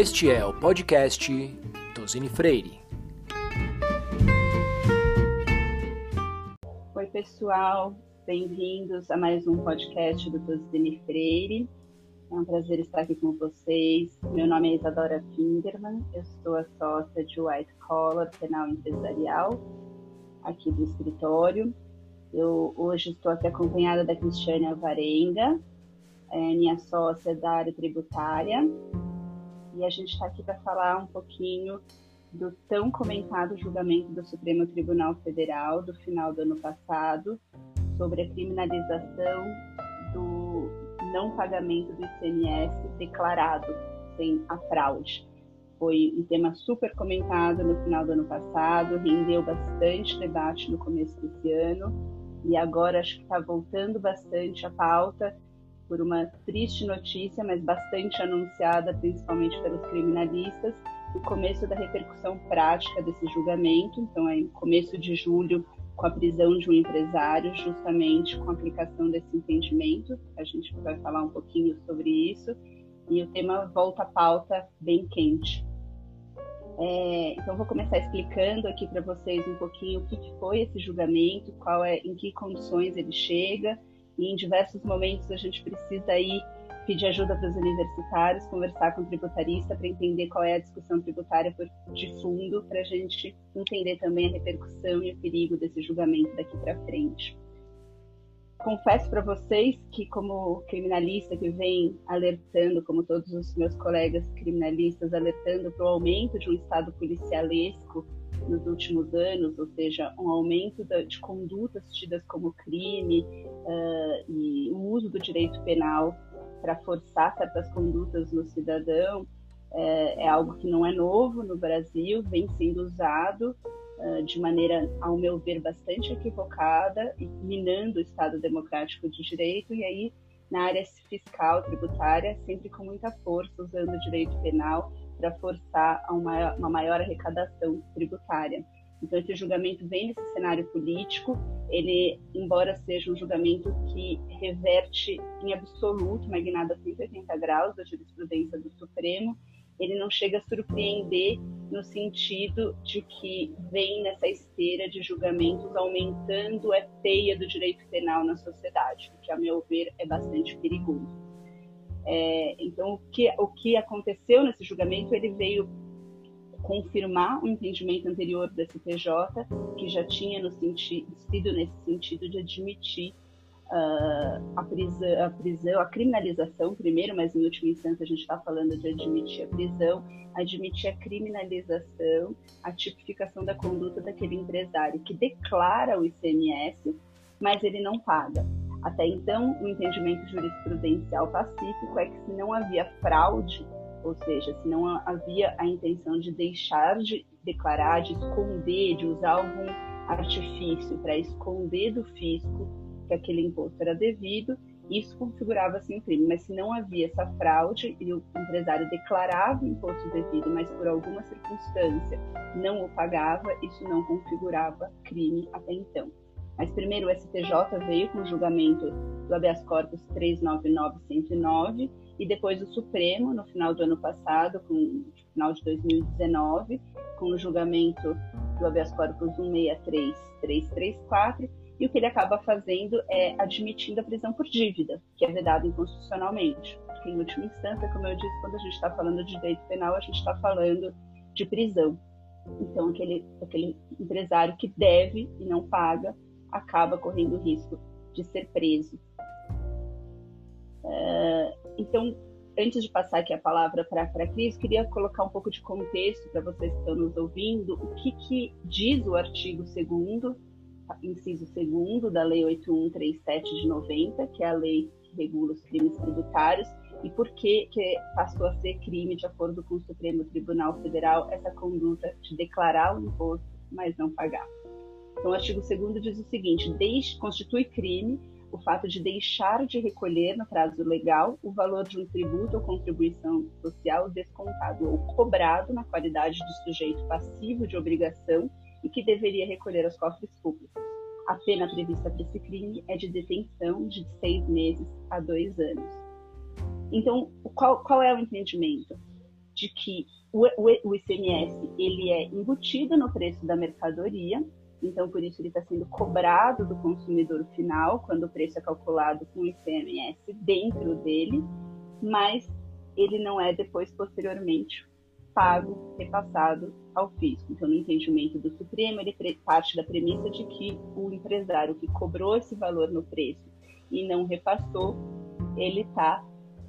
Este é o podcast Tosini Freire. Oi, pessoal, bem-vindos a mais um podcast do Tosini Freire. É um prazer estar aqui com vocês. Meu nome é Isadora Fingerman, eu sou a sócia de White Collar Penal Empresarial, aqui do escritório. Eu hoje estou aqui acompanhada da Cristiane Alvarenga, é minha sócia da área tributária, e a gente está aqui para falar um pouquinho do tão comentado julgamento do Supremo Tribunal Federal do final do ano passado sobre a criminalização do não pagamento do ICMS declarado sem a fraude. Foi um tema super comentado no final do ano passado, rendeu bastante debate no começo desse ano e agora acho que está voltando bastante a pauta por uma triste notícia, mas bastante anunciada, principalmente pelos criminalistas, o começo da repercussão prática desse julgamento. Então, é começo de julho, com a prisão de um empresário, justamente com a aplicação desse entendimento. A gente vai falar um pouquinho sobre isso. E o tema volta à pauta bem quente. É, então, vou começar explicando aqui para vocês um pouquinho o que, que foi esse julgamento, qual é, em que condições ele chega e em diversos momentos a gente precisa aí pedir ajuda para os universitários, conversar com o tributarista para entender qual é a discussão tributária de fundo, para a gente entender também a repercussão e o perigo desse julgamento daqui para frente. Confesso para vocês que, como criminalista que vem alertando, como todos os meus colegas criminalistas, alertando para o aumento de um estado policialesco nos últimos anos, ou seja, um aumento de condutas tidas como crime uh, e o uso do direito penal para forçar certas condutas no cidadão é, é, algo que não é novo no Brasil, vem sendo usado uh, de maneira, ao meu ver, bastante equivocada e minando o Estado democrático de direito e aí na área fiscal, tributária, sempre com muita força, usando o direito penal para forçar a uma, uma maior arrecadação tributária. Então, esse julgamento vem nesse cenário político, ele, embora seja um julgamento que reverte em absoluto uma guinada 180 graus da jurisprudência do Supremo, ele não chega a surpreender no sentido de que vem nessa esteira de julgamentos aumentando a teia do direito penal na sociedade, o que, a meu ver, é bastante perigoso. É, então, o que, o que aconteceu nesse julgamento, ele veio confirmar o entendimento anterior do STJ, que já tinha no sentido, sido nesse sentido de admitir uh, a, prisão, a prisão, a criminalização primeiro, mas em última instância a gente está falando de admitir a prisão, admitir a criminalização, a tipificação da conduta daquele empresário que declara o ICMS, mas ele não paga. Até então, o entendimento jurisprudencial pacífico é que se não havia fraude, ou seja, se não havia a intenção de deixar de declarar, de esconder, de usar algum artifício para esconder do fisco que aquele imposto era devido, isso configurava-se um crime. Mas se não havia essa fraude e o empresário declarava o imposto devido, mas por alguma circunstância não o pagava, isso não configurava crime até então. Mas primeiro o STJ veio com o julgamento do habeas corpus 399109 e depois o Supremo no final do ano passado, com no final de 2019, com o julgamento do habeas corpus 163334 e o que ele acaba fazendo é admitindo a prisão por dívida, que é vedado inconstitucionalmente. Porque, em última instância, como eu disse, quando a gente está falando de direito penal, a gente está falando de prisão. Então, aquele, aquele empresário que deve e não paga acaba correndo o risco de ser preso. Uh, então, antes de passar aqui a palavra para a Cris, queria colocar um pouco de contexto para vocês que estão nos ouvindo, o que, que diz o artigo 2 inciso 2 da Lei 8137 de 90, que é a lei que regula os crimes tributários, e por que, que passou a ser crime, de acordo com o Supremo Tribunal Federal, essa conduta de declarar o imposto, mas não pagar. Então, o artigo 2 diz o seguinte: constitui crime o fato de deixar de recolher no prazo legal o valor de um tributo ou contribuição social descontado ou cobrado na qualidade de sujeito passivo de obrigação e que deveria recolher aos cofres públicos. A pena prevista para esse crime é de detenção de seis meses a dois anos. Então, qual, qual é o entendimento? de que o, o, o ICMS ele é embutido no preço da mercadoria, então por isso ele está sendo cobrado do consumidor final quando o preço é calculado com o ICMS dentro dele, mas ele não é depois posteriormente pago, repassado ao fisco. Então, no entendimento do Supremo, ele parte da premissa de que o empresário que cobrou esse valor no preço e não repassou, ele está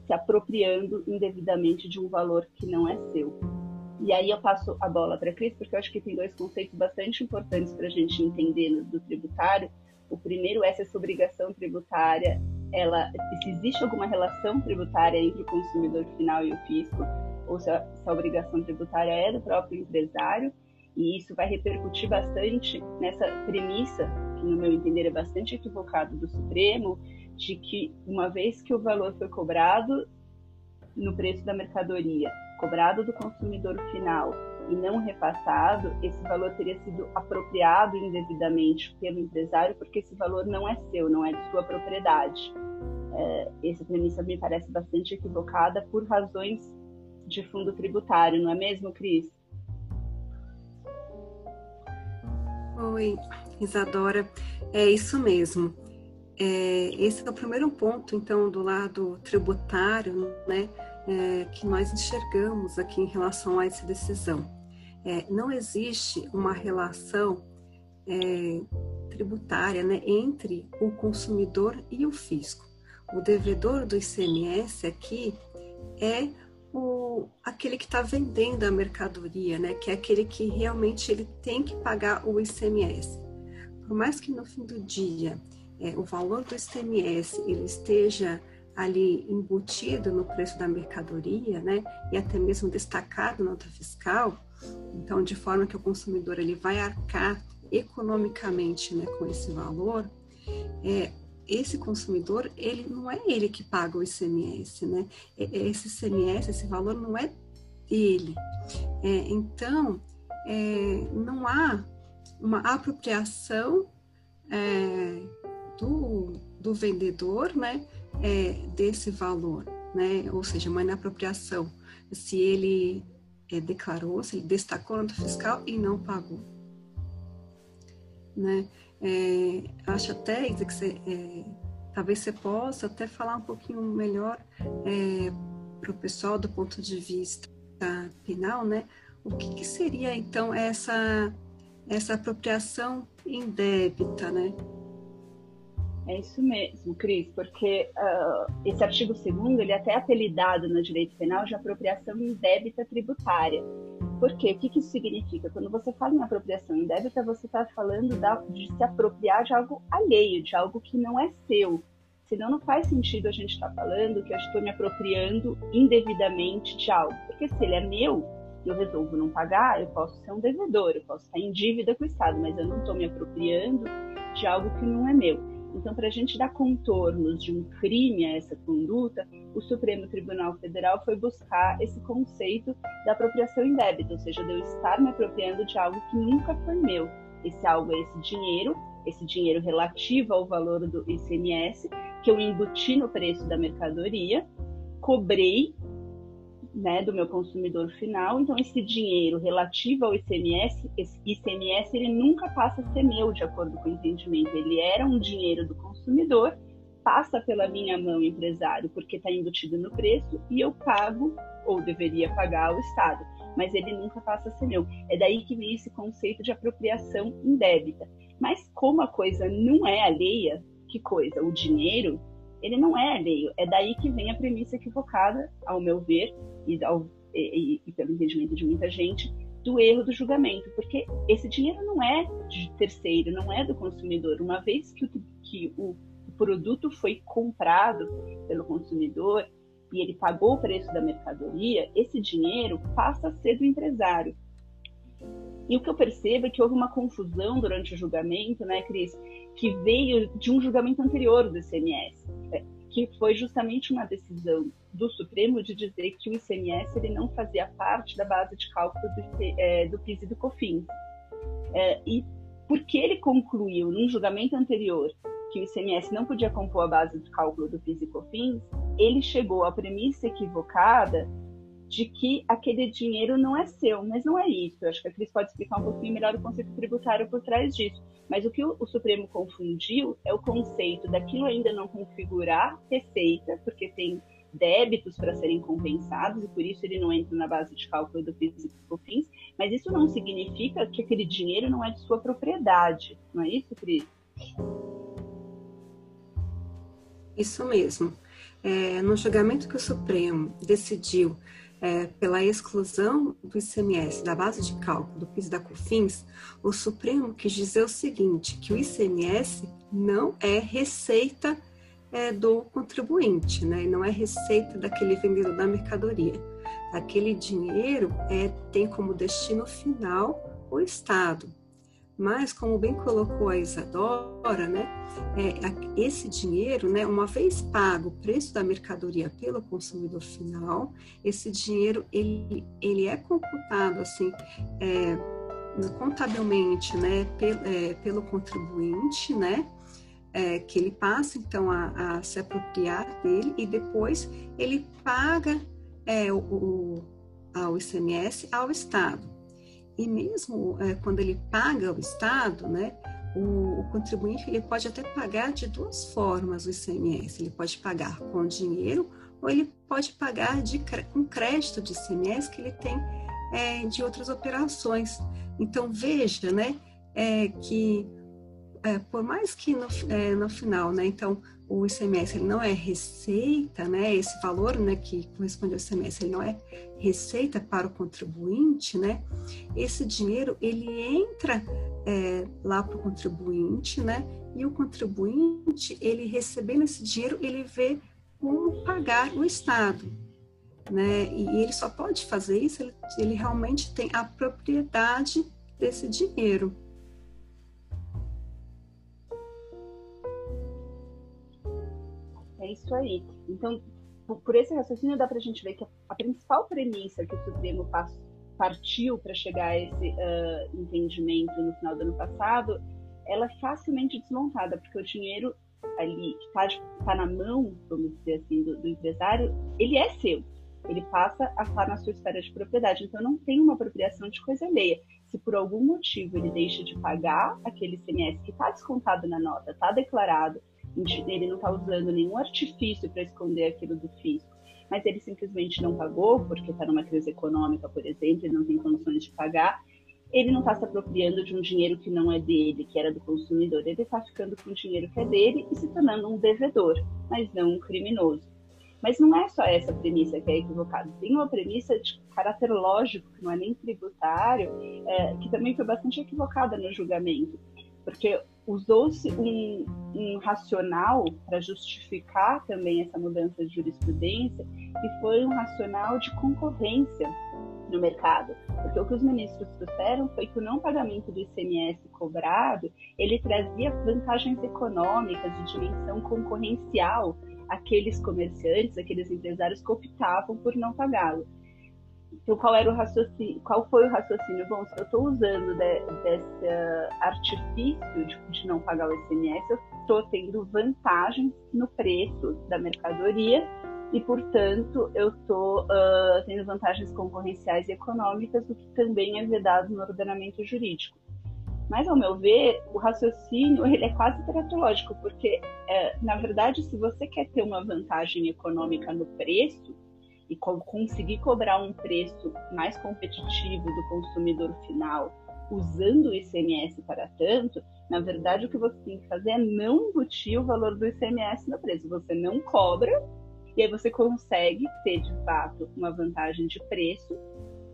se apropriando indevidamente de um valor que não é seu. E aí eu passo a bola para a Cris, porque eu acho que tem dois conceitos bastante importantes para a gente entender do tributário. O primeiro é se essa obrigação tributária, ela, se existe alguma relação tributária entre o consumidor final e o fisco, ou se a, se a obrigação tributária é do próprio empresário, e isso vai repercutir bastante nessa premissa, que no meu entender é bastante equivocado do Supremo, de que uma vez que o valor foi cobrado no preço da mercadoria, cobrado do consumidor final e não repassado, esse valor teria sido apropriado indevidamente pelo empresário, porque esse valor não é seu, não é de sua propriedade. É, essa premissa me parece bastante equivocada por razões de fundo tributário, não é mesmo, Cris? Oi, Isadora. É isso mesmo. É, esse é o primeiro ponto, então, do lado tributário, né, é, que nós enxergamos aqui em relação a essa decisão. É, não existe uma relação é, tributária né, entre o consumidor e o fisco. O devedor do ICMS aqui é o, aquele que está vendendo a mercadoria, né? Que é aquele que realmente ele tem que pagar o ICMS. Por mais que no fim do dia é, o valor do ICMS ele esteja ali embutido no preço da mercadoria, né? E até mesmo destacado na nota fiscal, então de forma que o consumidor ele vai arcar economicamente, né, com esse valor, é, esse consumidor, ele não é ele que paga o ICMS, né? Esse ICMS, esse valor não é dele. É, então, é, não há uma apropriação é, do, do vendedor, né? É, desse valor, né? Ou seja, uma inapropriação. Se ele é, declarou, se ele destacou no fiscal e não pagou, né? É, acho até que você, é, talvez você possa até falar um pouquinho melhor é, para o pessoal do ponto de vista penal, né? O que, que, seria então essa essa apropriação indébita, né? É isso mesmo, Cris, porque uh, esse artigo 2 ele é até apelidado no direito penal de apropriação indébita tributária. Por quê? O que, que isso significa? Quando você fala em apropriação indébita, você está falando da, de se apropriar de algo alheio, de algo que não é seu. Senão não faz sentido a gente estar tá falando que eu estou me apropriando indevidamente de algo. Porque se ele é meu eu resolvo não pagar, eu posso ser um devedor, eu posso estar em dívida com o Estado, mas eu não estou me apropriando de algo que não é meu. Então, para a gente dar contornos de um crime a essa conduta, o Supremo Tribunal Federal foi buscar esse conceito da apropriação indébita, ou seja, de eu estar me apropriando de algo que nunca foi meu. Esse algo é esse dinheiro, esse dinheiro relativo ao valor do ICMS, que eu embuti no preço da mercadoria, cobrei né, do meu consumidor final. Então, esse dinheiro relativo ao ICMS, esse ICMS, ele nunca passa a ser meu, de acordo com o entendimento. Ele era um dinheiro do consumidor, passa pela minha mão empresário, porque está embutido no preço, e eu pago, ou deveria pagar, ao Estado. Mas ele nunca passa a ser meu. É daí que vem esse conceito de apropriação indébita. Mas como a coisa não é alheia, que coisa? O dinheiro ele não é alheio. É daí que vem a premissa equivocada, ao meu ver, e, ao, e, e, pelo entendimento de muita gente, do erro do julgamento, porque esse dinheiro não é de terceiro, não é do consumidor. Uma vez que o, que o produto foi comprado pelo consumidor e ele pagou o preço da mercadoria, esse dinheiro passa a ser do empresário. E o que eu percebo é que houve uma confusão durante o julgamento, né, Cris, que veio de um julgamento anterior do ICMS, é, que foi justamente uma decisão do Supremo de dizer que o ICMS ele não fazia parte da base de cálculo do, é, do PIS e do COFINS. É, e porque ele concluiu num julgamento anterior que o ICMS não podia compor a base de cálculo do PIS e COFINS, ele chegou à premissa equivocada de que aquele dinheiro não é seu, mas não é isso. Eu acho que a Cris pode explicar um pouquinho melhor o conceito tributário por trás disso. Mas o que o, Supremo confundiu é o conceito daquilo ainda não configurar receita, porque tem débitos para serem compensados e por isso ele não entra na base de cálculo do PIS e COFINS, mas isso não significa que aquele dinheiro não é de sua propriedade, não é isso, Cris? Isso mesmo. É, no julgamento que o Supremo decidiu é, pela exclusão do ICMS da base de cálculo do PIS da COFINS, o Supremo quis dizer o seguinte, que o ICMS não é receita é, do contribuinte, né? não é receita daquele vendedor da mercadoria. Aquele dinheiro é, tem como destino final o Estado. Mas, como bem colocou a Isadora, né, é, esse dinheiro, né, uma vez pago o preço da mercadoria pelo consumidor final, esse dinheiro ele, ele é computado assim é, contabilmente, né, pelo, é, pelo contribuinte, né, é, que ele passa então a, a, se apropriar dele e depois ele paga é, o, o, ao ICMS ao Estado. E mesmo é, quando ele paga o Estado, né, o, o, contribuinte ele pode até pagar de duas formas o ICMS. Ele pode pagar com dinheiro ou ele pode pagar de, com crédito de ICMS que ele tem é, de outras operações. Então veja, né, é, que é, por mais que no, é, no final, né, então o ICMS ele não é receita, né, esse valor, né, que corresponde ao ICMS, ele não é receita para o contribuinte, né, esse dinheiro ele entra é, lá para o contribuinte, né, e o contribuinte ele recebendo esse dinheiro ele vê como pagar o Estado, né, e ele só pode fazer isso ele, ele realmente tem a propriedade desse dinheiro. Isso aí. Então, por esse raciocínio, dá para a gente ver que a principal premissa que o Supremo partiu para chegar a esse uh, entendimento no final do ano passado, ela é facilmente desmontada, porque o dinheiro ali que está tá na mão, vamos dizer assim, do, do, empresário, ele é seu. Ele passa a estar na sua esfera de propriedade. Então, não tem uma apropriação de coisa alheia. Se por algum motivo ele deixa de pagar aquele CMS que está descontado na nota, está declarado, ele não está usando nenhum artifício para esconder aquilo do fisco, mas ele simplesmente não pagou, porque está numa crise econômica, por exemplo, e não tem condições de pagar, ele não está se apropriando de um dinheiro que não é dele, que era do consumidor, ele está ficando com o dinheiro que é dele e se tornando um devedor, mas não um criminoso. Mas não é só essa premissa que é equivocada. Tem uma premissa de caráter lógico, que não é nem tributário, é, que também foi bastante equivocada no julgamento. Porque usou-se um, um, racional para justificar também essa mudança de jurisprudência, e foi um racional de concorrência no mercado. Porque o que os ministros trouxeram foi que o não pagamento do ICMS cobrado, ele trazia vantagens econômicas de dimensão concorrencial àqueles comerciantes, aqueles empresários que optavam por não pagá-lo. Então, qual era o raciocínio? Qual foi o raciocínio? Bom, se eu estou usando de, desse artifício de, de, não pagar o ICMS, eu estou tendo vantagens no preço da mercadoria e, portanto, eu estou uh, tendo vantagens concorrenciais e econômicas, o que também é vedado no ordenamento jurídico. Mas, ao meu ver, o raciocínio ele é quase teratológico, porque, é, na verdade, se você quer ter uma vantagem econômica no preço, e conseguir cobrar um preço mais competitivo do consumidor final usando o ICMS para tanto, na verdade o que você tem que fazer é não embutir o valor do ICMS no preço. Você não cobra e aí você consegue ter de fato uma vantagem de preço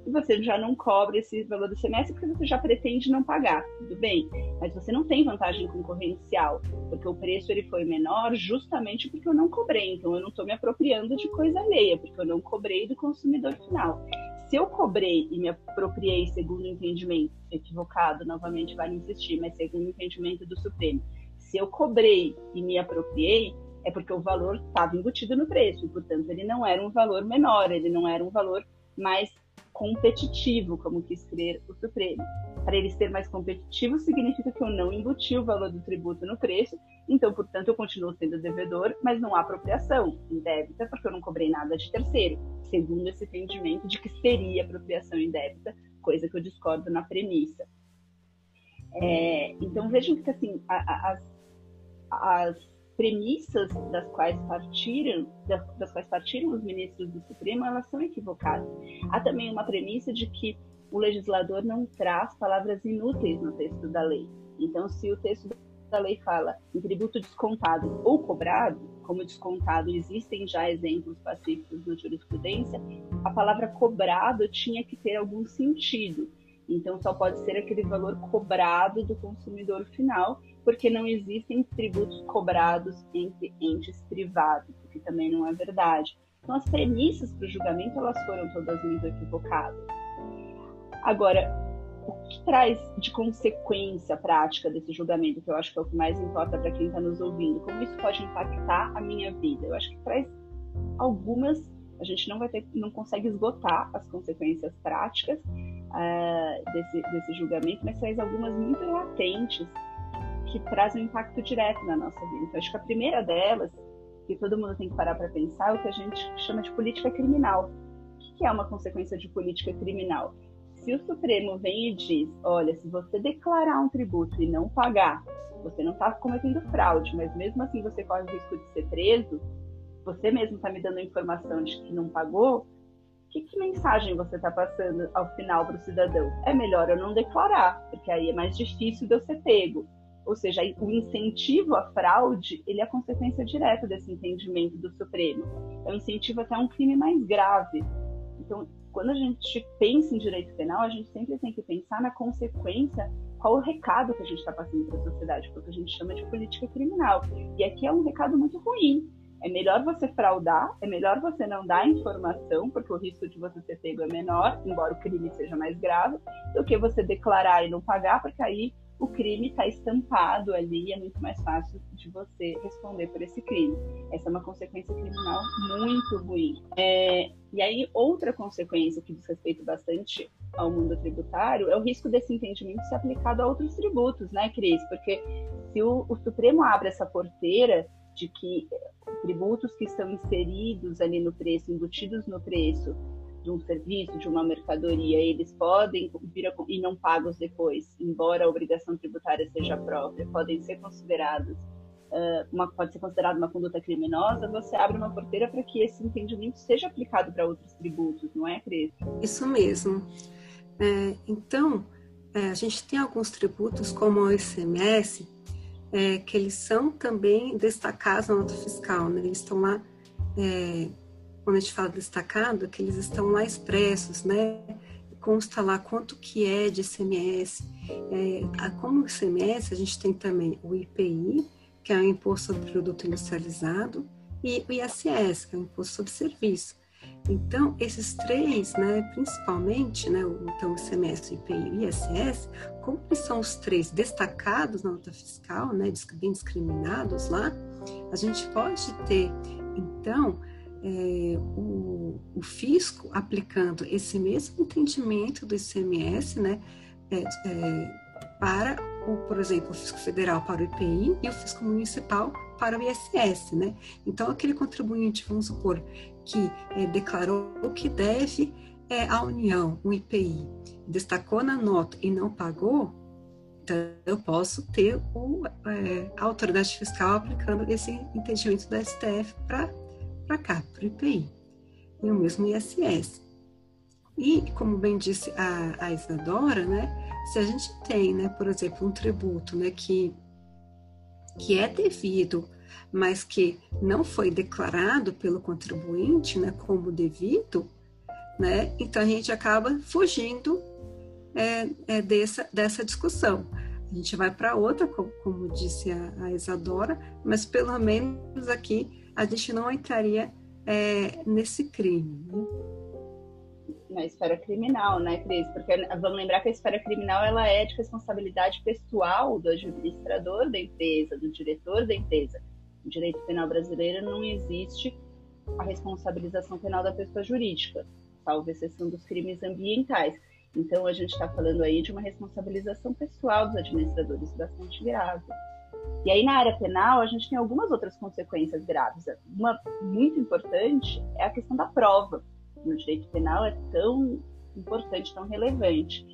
e você já não cobra esse valor do semestre porque você já pretende não pagar, tudo bem? Mas você não tem vantagem concorrencial, porque o preço ele foi menor justamente porque eu não cobrei, então eu não estou me apropriando de coisa alheia, porque eu não cobrei do consumidor final. Se eu cobrei e me apropriei segundo o entendimento equivocado, novamente vale insistir, mas segundo o entendimento do Supremo, se eu cobrei e me apropriei, é porque o valor estava embutido no preço, e, portanto, ele não era um valor menor, ele não era um valor mais competitivo, como quis crer o Supremo. para ele ser mais competitivo, significa que eu não embuti o valor do tributo no preço, então, portanto, eu continuo sendo devedor, mas não há apropriação indébita, porque eu não cobrei nada de terceiro, segundo esse entendimento de que seria apropriação indébita, coisa que eu discordo na premissa. É, então, vejam que assim, as, as premissas das quais partiram, das, das quais partiram os ministros do Supremo, elas são equivocadas. Há também uma premissa de que o legislador não traz palavras inúteis no texto da lei. Então, se o texto da lei fala em tributo descontado ou cobrado, como descontado existem já exemplos pacíficos na jurisprudência, a palavra cobrado tinha que ter algum sentido. Então, só pode ser aquele valor cobrado do consumidor final, porque não existem tributos cobrados entre entes privados, o que também não é verdade. Então, as premissas para o julgamento elas foram todas muito equivocadas. Agora, o que traz de consequência prática desse julgamento, que eu acho que é o que mais importa para quem está nos ouvindo? Como isso pode impactar a minha vida? Eu acho que traz algumas. A gente não vai ter, não consegue esgotar as consequências práticas uh, desse, desse julgamento, mas traz algumas muito latentes que trazem um impacto direto na nossa vida. Então, acho que a primeira delas, que todo mundo tem que parar para pensar, é o que a gente chama de política criminal. O que é uma consequência de política criminal? Se o Supremo vem e diz, olha, se você declarar um tributo e não pagar, você não está cometendo fraude, mas mesmo assim você corre o risco de ser preso, você mesmo está me dando a informação de que não pagou, que, que mensagem você está passando ao final para o cidadão? É melhor eu não declarar, porque aí é mais difícil de eu ser pego. Ou seja, o incentivo à fraude, ele é consequência direta desse entendimento do Supremo. É um incentivo até a um crime mais grave. Então, quando a gente pensa em direito penal, a gente sempre tem que pensar na consequência, qual o recado que a gente está passando para a sociedade, porque a gente chama de política criminal. E aqui é um recado muito ruim, é melhor você fraudar, é melhor você não dar informação, porque o risco de você ser pego é menor, embora o crime seja mais grave, do que você declarar e não pagar, porque aí o crime está estampado ali é muito mais fácil de você responder por esse crime. Essa é uma consequência criminal muito ruim. É, e aí, outra consequência que diz respeito bastante ao mundo tributário é o risco desse entendimento ser aplicado a outros tributos, né, Cris? Porque se o, o Supremo abre essa porteira de que tributos que estão inseridos ali no preço, embutidos no preço de um serviço, de uma mercadoria, eles podem vir a, e não pagos depois, embora a obrigação tributária seja própria, podem ser considerados uh, uma, pode ser considerada uma conduta criminosa, você abre uma porteira para que esse entendimento seja aplicado para outros tributos, não é, Cris? Isso mesmo. É, então, é, a gente tem alguns tributos, como o ICMS, é, que eles são também destacados na nota fiscal, né? Eles estão lá, é, quando a gente fala destacado, que eles estão lá expressos, né? Consta lá quanto que é de ICMS. É, como ICMS, a gente tem também o IPI, que é o Imposto sobre Produto Industrializado, e o ISS, que é o Imposto sobre Serviço. Então, esses três, né, principalmente, né, então, o ICMS, o IPI e o ISS, como são os três destacados na nota fiscal, né, bem discriminados lá, a gente pode ter, então, é, o, o, fisco aplicando esse mesmo entendimento do ICMS, né, é, é, para o, por exemplo, o fisco federal para o IPI e o fisco municipal para o ISS, né? Então, aquele contribuinte, vamos supor, que é, declarou que deve é, à União um IPI, destacou na nota e não pagou, então eu posso ter o, é, a autoridade fiscal aplicando esse entendimento da STF para cá, para o IPI, e o mesmo ISS. E, como bem disse a, a Isadora, né, se a gente tem, né, por exemplo, um tributo né, que, que é devido mas que não foi declarado pelo contribuinte né, como devido, né, então a gente acaba fugindo é, é dessa, dessa discussão. A gente vai para outra, como, como disse a, a, Isadora, mas pelo menos aqui a gente não entraria é, nesse crime. Né? Na esfera criminal, né, Cris? Porque vamos lembrar que a esfera criminal ela é de responsabilidade pessoal do administrador da empresa, do diretor da empresa no direito penal brasileiro não existe a responsabilização penal da pessoa jurídica, salvo exceção dos crimes ambientais. Então, a gente está falando aí de uma responsabilização pessoal dos administradores bastante grave. E aí, na área penal, a gente tem algumas outras consequências graves. Uma muito importante é a questão da prova. No direito penal é tão importante, tão relevante.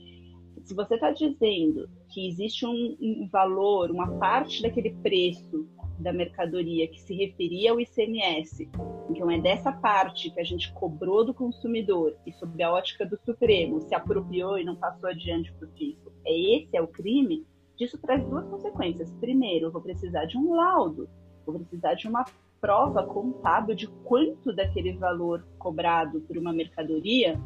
Se você está dizendo que existe um, valor, uma parte daquele preço da mercadoria que se referia ao ICMS. Então, é dessa parte que a gente cobrou do consumidor e, sob a ótica do Supremo, se apropriou e não passou adiante para o fisco. É esse é o crime? Disso traz duas consequências. Primeiro, eu vou precisar de um laudo, vou precisar de uma prova contábil de quanto daquele valor cobrado por uma mercadoria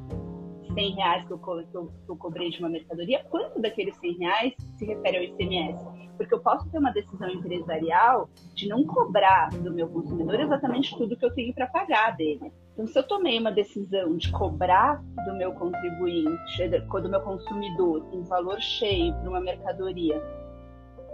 100 reais que eu, que, eu, que eu, cobrei de uma mercadoria, quanto daqueles 100 reais se refere ao ICMS? Porque eu posso ter uma decisão empresarial de não cobrar do meu consumidor exatamente tudo que eu tenho para pagar dele. Então, se eu tomei uma decisão de cobrar do meu contribuinte, do meu consumidor, um valor cheio para uma mercadoria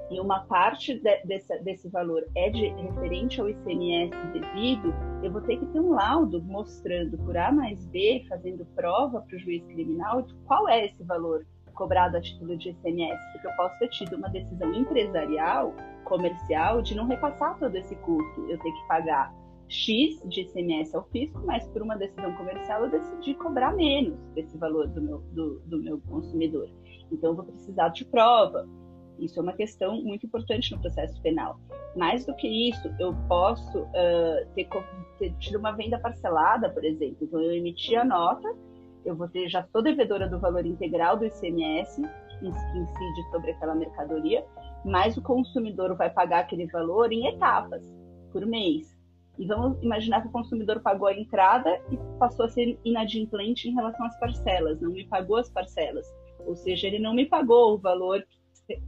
e uma parte de, desse, desse valor é de, referente ao ICMS devido, eu vou ter que ter um laudo mostrando por A mais B, fazendo prova para o juiz criminal qual é esse valor cobrado a título de ICMS, porque eu posso ter tido uma decisão empresarial, comercial, de não repassar todo esse custo. Eu tenho que pagar X de ICMS ao fisco, mas por uma decisão comercial eu decidi cobrar menos desse valor do meu, do, do meu consumidor. Então eu vou precisar de prova. Isso é uma questão muito importante no processo penal. Mais do que isso, eu posso uh, ter, ter tido uma venda parcelada, por exemplo. Então, eu emiti a nota, eu vou ter, já sou devedora do valor integral do ICMS que incide sobre aquela mercadoria, mas o consumidor vai pagar aquele valor em etapas, por mês. E vamos imaginar que o consumidor pagou a entrada e passou a ser inadimplente em relação às parcelas, não me pagou as parcelas. Ou seja, ele não me pagou o valor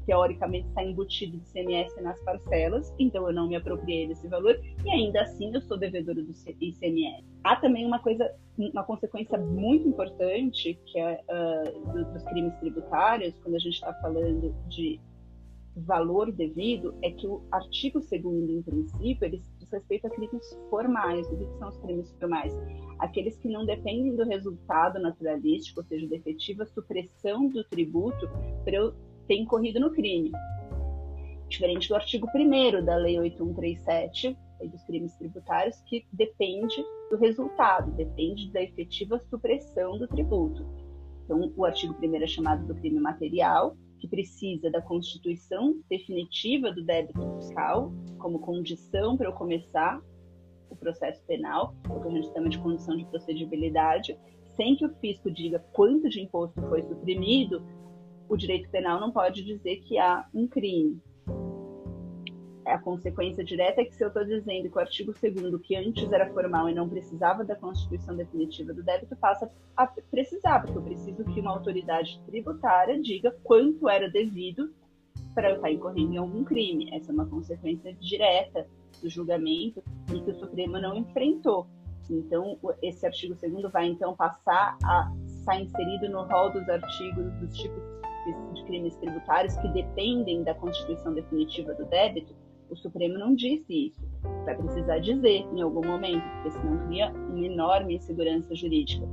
teoricamente está embutido de CMS nas parcelas, então eu não me apropriei desse valor e ainda assim eu sou devedora do ICMS. Há também uma coisa, uma consequência muito importante que é uh, dos crimes tributários, quando a gente está falando de valor devido, é que o artigo 2 em princípio, ele respeito a crimes formais. O que são os crimes formais? Aqueles que não dependem do resultado naturalístico, ou seja, da efetiva supressão do tributo para eu ter incorrido no crime. Diferente do artigo 1 da Lei 8137, dos crimes tributários, que depende do resultado, depende da efetiva supressão do tributo. Então, o artigo 1 é chamado do crime material, que precisa da constituição definitiva do débito fiscal como condição para eu começar o processo penal, o que a gente chama de condição de procedibilidade, sem que o fisco diga quanto de imposto foi suprimido, o direito penal não pode dizer que há um crime. A consequência direta é que se eu estou dizendo que o artigo 2 que antes era formal e não precisava da constituição definitiva do débito, passa a precisar, porque eu preciso que uma autoridade tributária diga quanto era devido para eu estar incorrendo em algum crime. Essa é uma consequência direta do julgamento e que o Supremo não enfrentou. Então, esse artigo 2 vai então passar a estar inserido no rol dos artigos dos tipos de crimes tributários que dependem da constituição definitiva do débito, o Supremo não disse isso. Vai precisar dizer em algum momento, porque senão cria uma enorme insegurança jurídica.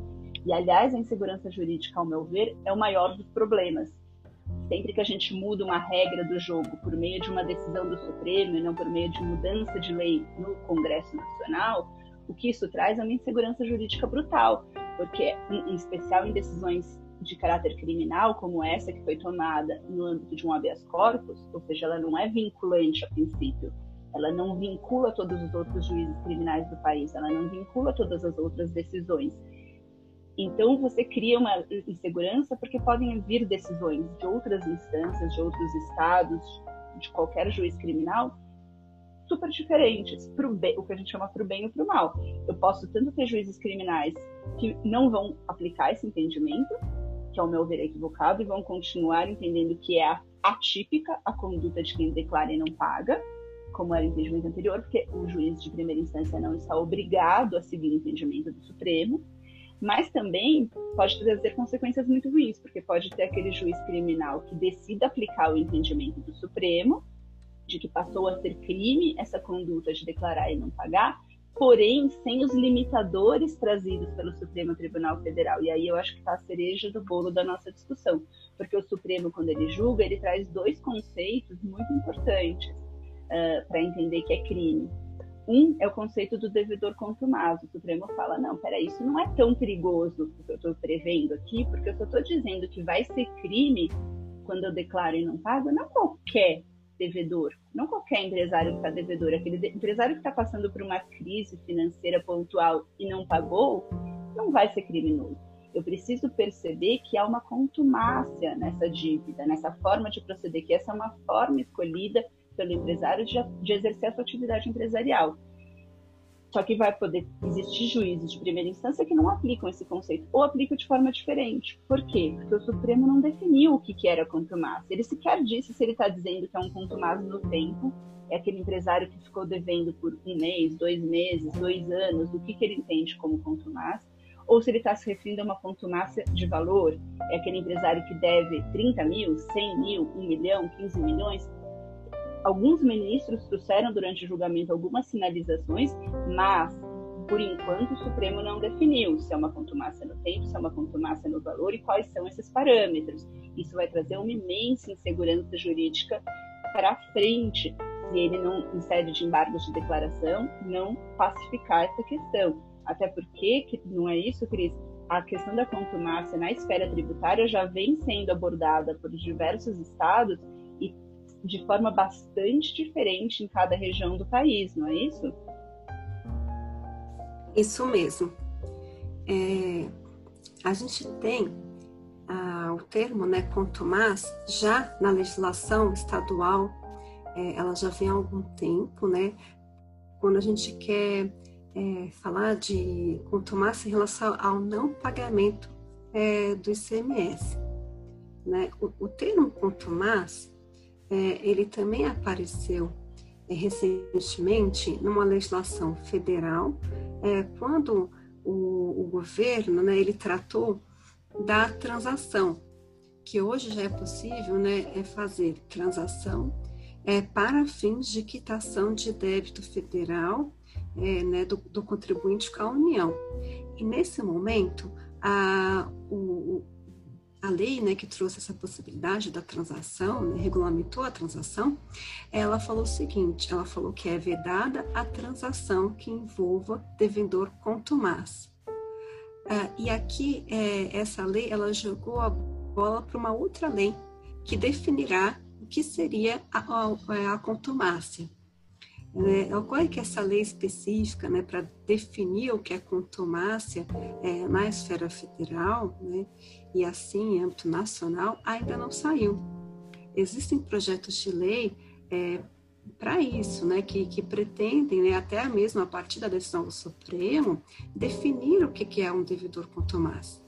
E, aliás, a insegurança jurídica, ao meu ver, é o maior dos problemas. Sempre que a gente muda uma regra do jogo por meio de uma decisão do Supremo e não por meio de mudança de lei no Congresso Nacional, o que isso traz é uma insegurança jurídica brutal, porque, em especial em decisões de caráter criminal, como essa que foi tomada no âmbito de um habeas corpus, ou seja, ela não é vinculante a princípio, ela não vincula todos os outros juízes criminais do país, ela não vincula todas as outras decisões. Então você cria uma insegurança porque podem vir decisões de outras instâncias, de outros estados, de qualquer juiz criminal super diferentes, bem, o que a gente chama para o bem e para o mal. Eu posso tanto ter juízes criminais que não vão aplicar esse entendimento, que ao meu ver é equivocado, e vão continuar entendendo que é atípica a conduta de quem declara e não paga, como era o entendimento anterior, porque o juiz de primeira instância não está obrigado a seguir o entendimento do Supremo, mas também pode trazer consequências muito ruins, porque pode ter aquele juiz criminal que decida aplicar o entendimento do Supremo, de que passou a ser crime essa conduta de declarar e não pagar, porém sem os limitadores trazidos pelo Supremo Tribunal Federal. E aí eu acho que está a cereja do bolo da nossa discussão, porque o Supremo, quando ele julga, ele traz dois conceitos muito importantes uh, para entender que é crime. Um é o conceito do devedor contumaz. O Supremo fala: não, peraí, isso não é tão perigoso o que eu estou prevendo aqui, porque eu só estou dizendo que vai ser crime quando eu declaro e não pago, não qualquer devedor, não qualquer empresário que está devedor, aquele empresário que está passando por uma crise financeira pontual e não pagou, não vai ser criminoso. Eu preciso perceber que há uma contumácia nessa dívida, nessa forma de proceder, que essa é uma forma escolhida pelo empresário de, de exercer a sua atividade empresarial. Só que vai poder existir juízes de primeira instância que não aplicam esse conceito, ou aplicam de forma diferente. Por quê? Porque o Supremo não definiu o que, que era contumaz. Ele sequer disse se ele está dizendo que é um contumaz no tempo, é aquele empresário que ficou devendo por um mês, dois meses, dois anos, o que, que ele entende como contumaz, ou se ele está se referindo a uma contumácia de valor, é aquele empresário que deve 30 mil, 100 mil, 1 milhão, 15 milhões, Alguns ministros trouxeram durante o julgamento algumas sinalizações, mas, por enquanto, o Supremo não definiu se é uma contumácia no tempo, se é uma contumácia no valor e quais são esses parâmetros. Isso vai trazer uma imensa insegurança jurídica para frente se ele não, em sede de embargos de declaração, não pacificar essa questão. Até porque, que não é isso, Cris, a questão da contumácia na esfera tributária já vem sendo abordada por diversos estados de forma bastante diferente em cada região do país, não é isso? Isso mesmo. É, a gente tem ah, o termo, né, contumaz, já na legislação estadual, é, ela já vem há algum tempo, né? Quando a gente quer é, falar de contumaz em relação ao não pagamento é, do ICMS. Né? O, o termo contumaz, é, ele também apareceu é, recentemente numa legislação federal, é, quando o, o, governo né, ele tratou da transação, que hoje já é possível né, é fazer transação é, para fins de quitação de débito federal é, né, do, do, contribuinte com a União. E nesse momento, a, o, a lei né, que trouxe essa possibilidade da transação, né, regulamentou a transação, ela falou o seguinte: ela falou que é vedada a transação que envolva devedor contumaz. Ah, e aqui, é, essa lei, ela jogou a bola para uma outra lei que definirá o que seria a, a, a contumácia. Né? Ocorre que essa lei específica né, para definir o que é contumácia é, na esfera federal né, e assim em âmbito nacional ainda não saiu. Existem projetos de lei é, para isso, né, que, que pretendem, né, até mesmo a partir da decisão do Supremo, definir o que, que é um devedor contumaz.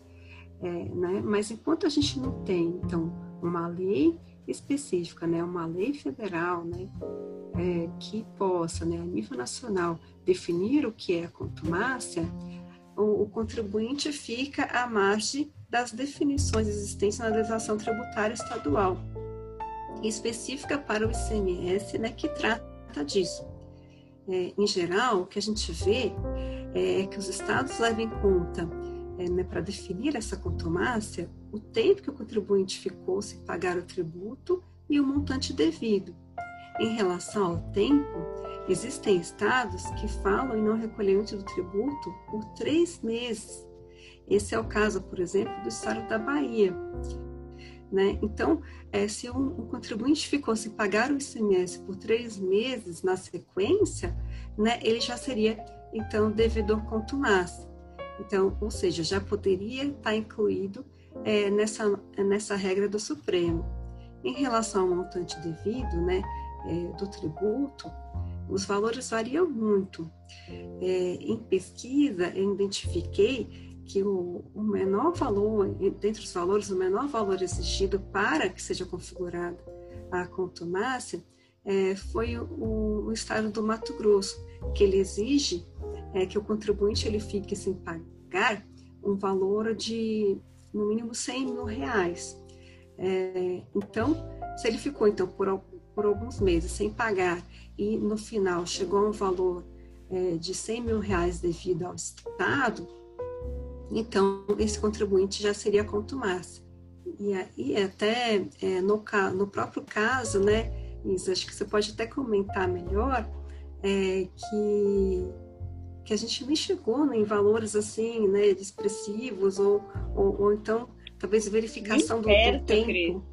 É, né, mas enquanto a gente não tem, então, uma lei específica, né, uma lei federal, né, é, que possa, né, a nível nacional, definir o que é contumácia, o, o contribuinte fica à margem das definições existentes na legislação tributária estadual, específica para o ICMS, né, que trata disso. É, em geral, o que a gente vê é que os estados levam em conta, é, né, para definir essa contumácia, o tempo que o contribuinte ficou sem pagar o tributo e o montante devido. Em relação ao tempo, existem estados que falam em não recolhimento do tributo por três meses. Esse é o caso, por exemplo, do estado da Bahia. Né? Então, é, se um, um, contribuinte ficou sem pagar o ICMS por três meses na sequência, né, ele já seria, então, devedor contumaz. Então, ou seja, já poderia estar incluído é, nessa, nessa regra do Supremo. Em relação ao montante devido, né, é, do tributo, os valores variam muito. É, em pesquisa, eu identifiquei que o, o, menor valor, dentre os valores, o menor valor exigido para que seja configurada a contumácia é, foi o, o, estado do Mato Grosso, que ele exige é, que o contribuinte ele fique sem pagar um valor de no mínimo 100 mil reais. É, então, se ele ficou então por, por alguns meses sem pagar e no final chegou a um valor é, de 100 mil reais devido ao Estado, então esse contribuinte já seria contumaz. E aí, até é, no, no próprio caso, né, Isa, acho que você pode até comentar melhor, é, que, que a gente nem chegou né, em valores assim, né, expressivos, ou, ou, ou então talvez verificação do, perto, do tempo. Cris.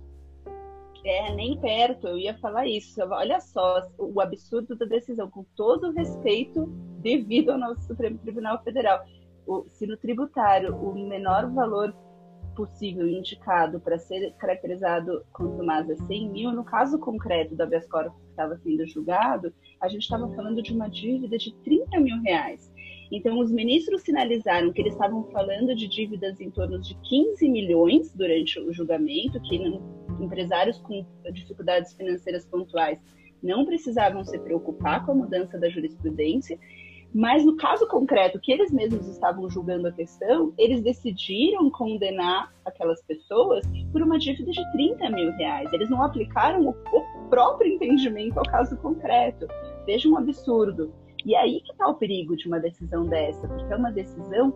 É, nem perto, eu ia falar isso. Olha só o absurdo da decisão, com todo o respeito devido ao nosso Supremo Tribunal Federal. O, se no tributário o menor valor possível indicado para ser caracterizado quanto mais a 100 mil, no caso concreto da habeas que estava sendo julgado, a gente estava falando de uma dívida de 30 mil reais. Então, os ministros sinalizaram que eles estavam falando de dívidas em torno de 15 milhões durante o julgamento, que não, empresários com dificuldades financeiras pontuais não precisavam se preocupar com a mudança da jurisprudência, mas no caso concreto que eles mesmos estavam julgando a questão, eles decidiram condenar aquelas pessoas por uma dívida de 30 mil reais. Eles não aplicaram o, o próprio entendimento ao caso concreto. Veja um absurdo. E aí que está o perigo de uma decisão dessa, porque é uma decisão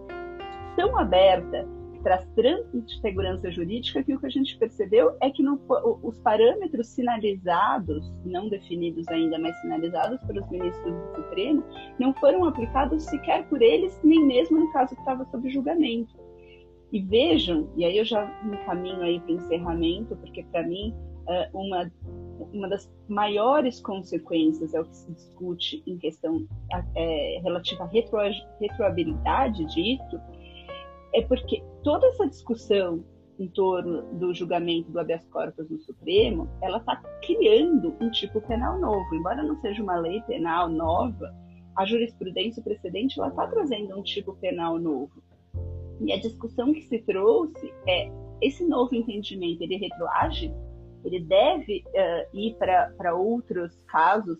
tão aberta, traz tanta segurança jurídica que o que a gente percebeu é que não, os parâmetros sinalizados, não definidos ainda, mas sinalizados pelos ministros do Supremo, não foram aplicados sequer por eles, nem mesmo no caso que estava sob julgamento. E vejam, e aí eu já me caminho aí para o encerramento, porque para mim uma, uma das maiores consequências é o que se discute em questão é, relativa à retro, retroabilidade disso, é porque toda essa discussão em torno do julgamento do habeas corpus no Supremo, ela está criando um tipo penal novo. Embora não seja uma lei penal nova, a jurisprudência precedente ela está trazendo um tipo penal novo. E a discussão que se trouxe é esse novo entendimento, ele retroage? Ele deve uh, ir para outros casos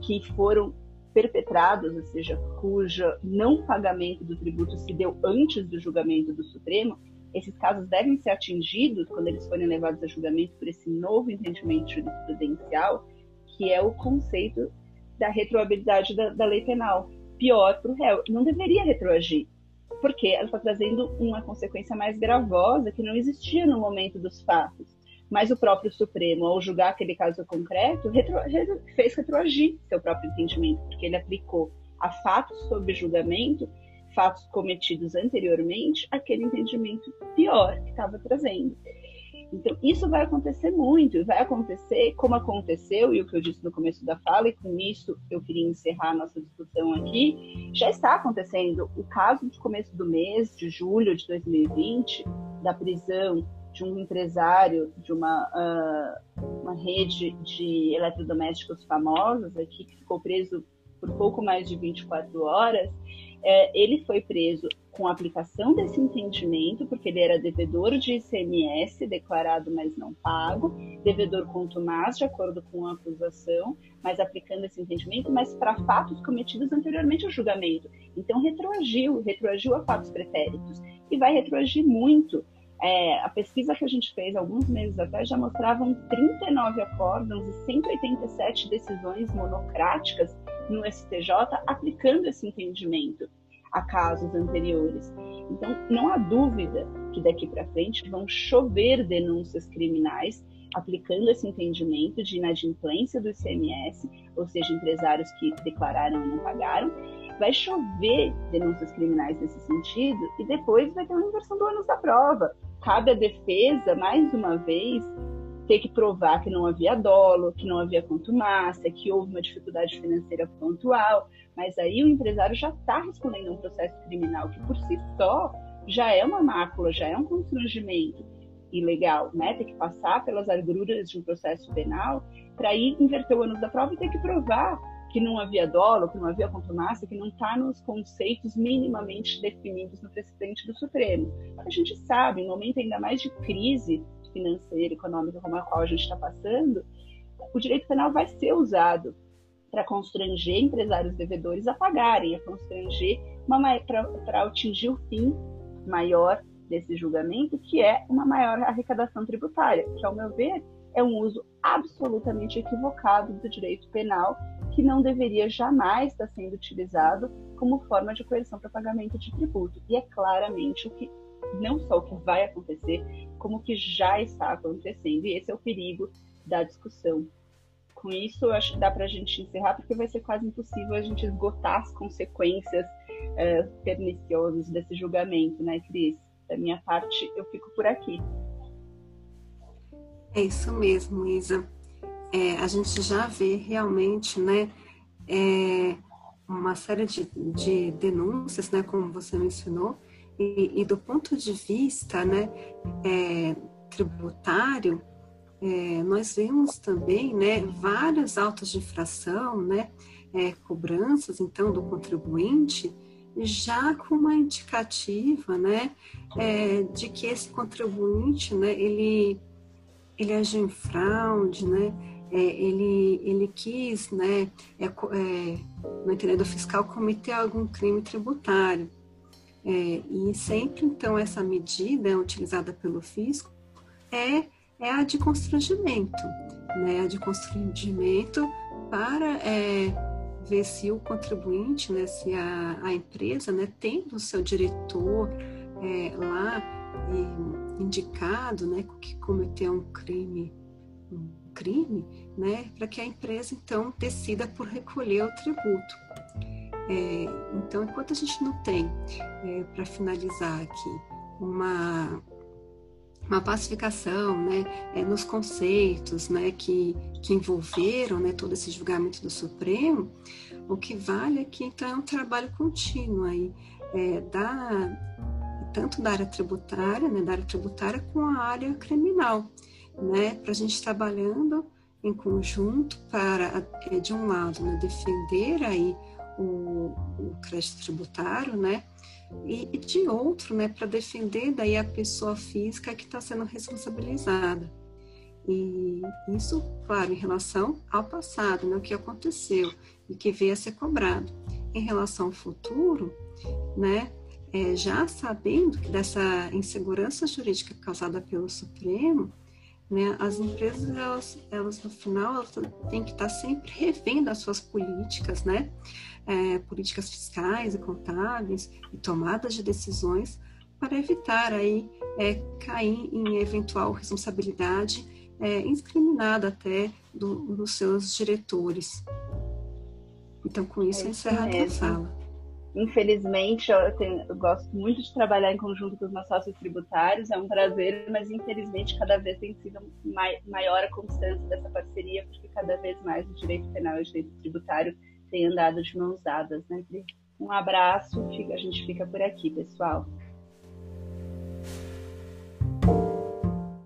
que foram perpetrados, ou seja, cuja não pagamento do tributo se deu antes do julgamento do Supremo, esses casos devem ser atingidos quando eles forem levados a julgamento por esse novo entendimento jurisprudencial, que é o conceito da retroabilidade da, da lei penal. Pior para o réu, não deveria retroagir, porque ela está trazendo uma consequência mais gravosa que não existia no momento dos fatos mas o próprio Supremo, ao julgar aquele caso concreto, retro, fez retroagir seu próprio entendimento, porque ele aplicou a fatos sob julgamento, fatos cometidos anteriormente, aquele entendimento pior que estava trazendo. Então, isso vai acontecer muito, e vai acontecer como aconteceu, e o que eu disse no começo da fala, e com isso eu queria encerrar a nossa discussão aqui, já está acontecendo. O caso de começo do mês, de julho de 2020, da prisão de um empresário de uma, uh, uma rede de eletrodomésticos famosos aqui, que ficou preso por pouco mais de 24 horas, é, ele foi preso com aplicação desse entendimento, porque ele era devedor de ICMS, declarado, mas não pago, devedor contumaz, de acordo com a acusação, mas aplicando esse entendimento, mas para fatos cometidos anteriormente ao julgamento. Então, retroagiu, retroagiu a fatos pretéritos, e vai retroagir muito é, a pesquisa que a gente fez alguns meses atrás já mostravam 39 acórdãos e 187 decisões monocráticas no STJ aplicando esse entendimento a casos anteriores. Então, não há dúvida que daqui para frente vão chover denúncias criminais aplicando esse entendimento de inadimplência do ICMS, ou seja, empresários que declararam e não pagaram, vai chover denúncias criminais nesse sentido e depois vai ter uma inversão do ônus da prova cabe à defesa, mais uma vez, ter que provar que não havia dolo, que não havia contumácia, que houve uma dificuldade financeira pontual, mas aí o empresário já está respondendo a um processo criminal que por si só já é uma mácula, já é um constrangimento ilegal, né? Ter que passar pelas agruras de um processo penal para ir inverter o ônus da prova e ter que provar que não havia dolo, que não havia contumácia, que não está nos conceitos minimamente definidos no precedente do Supremo. A gente sabe, em momento ainda mais de crise financeira, econômica como a qual a gente está passando, o direito penal vai ser usado para constranger empresários devedores a pagarem, a constranger para atingir o fim maior desse julgamento, que é uma maior arrecadação tributária, que, ao meu ver, é um uso absolutamente equivocado do direito penal que não deveria jamais estar sendo utilizado como forma de coerção para pagamento de tributo. E é claramente o que não só o que vai acontecer, como o que já está acontecendo. E esse é o perigo da discussão. Com isso, eu acho que dá para a gente encerrar, porque vai ser quase impossível a gente esgotar as consequências é, perniciosas desse julgamento, né, Cris? Da minha parte, eu fico por aqui. É isso mesmo, Isa. É, a gente já vê realmente, né, é, uma série de, de denúncias, né, como você mencionou, e, e do ponto de vista, né, é, tributário, é, nós vemos também, né, vários autos de infração, né, é, cobranças, então, do contribuinte, já com uma indicativa, né, é, de que esse contribuinte, né, ele, ele agiu em fraude, né, é, ele, ele quis, né, é, é, no entendimento fiscal, cometer algum crime tributário. É, e sempre, então, essa medida utilizada pelo fisco é, é a de constrangimento, né, a de constrangimento para é, ver se o contribuinte, né, se a, a empresa, né, tendo o seu diretor é, lá indicado, né, que cometeu um crime, um crime, né, para que a empresa então decida por recolher o tributo. É, então, enquanto a gente não tem, é, para finalizar aqui, uma uma pacificação né, é, nos conceitos né, que, que envolveram né, todo esse julgamento do Supremo, o que vale é que então é um trabalho contínuo aí, é, da, tanto da área tributária, né, da área tributária com a área criminal né, para a gente trabalhando em conjunto para, é, de um lado, né, defender aí o, o crédito tributário, né, e, e de outro, né, para defender daí a pessoa física que está sendo responsabilizada. E isso, claro, em relação ao passado, né, o que aconteceu e que veio a ser cobrado. Em relação ao futuro, né, é, já sabendo que dessa insegurança jurídica causada pelo Supremo, né? As empresas, elas, elas no final, elas têm que estar sempre revendo as suas políticas, né? É, políticas fiscais e contábeis e tomadas de decisões para evitar aí é, cair em eventual responsabilidade é, indiscriminada até do, dos seus diretores. Então, com isso, é encerra a fala. Infelizmente, eu, tenho, eu, gosto muito de trabalhar em conjunto com os meus sócios tributários, é um prazer, mas infelizmente cada vez tem sido mai, maior a constância dessa parceria, porque cada vez mais o direito penal e o direito tributário têm andado de mãos dadas, né? Um abraço, a gente fica por aqui, pessoal.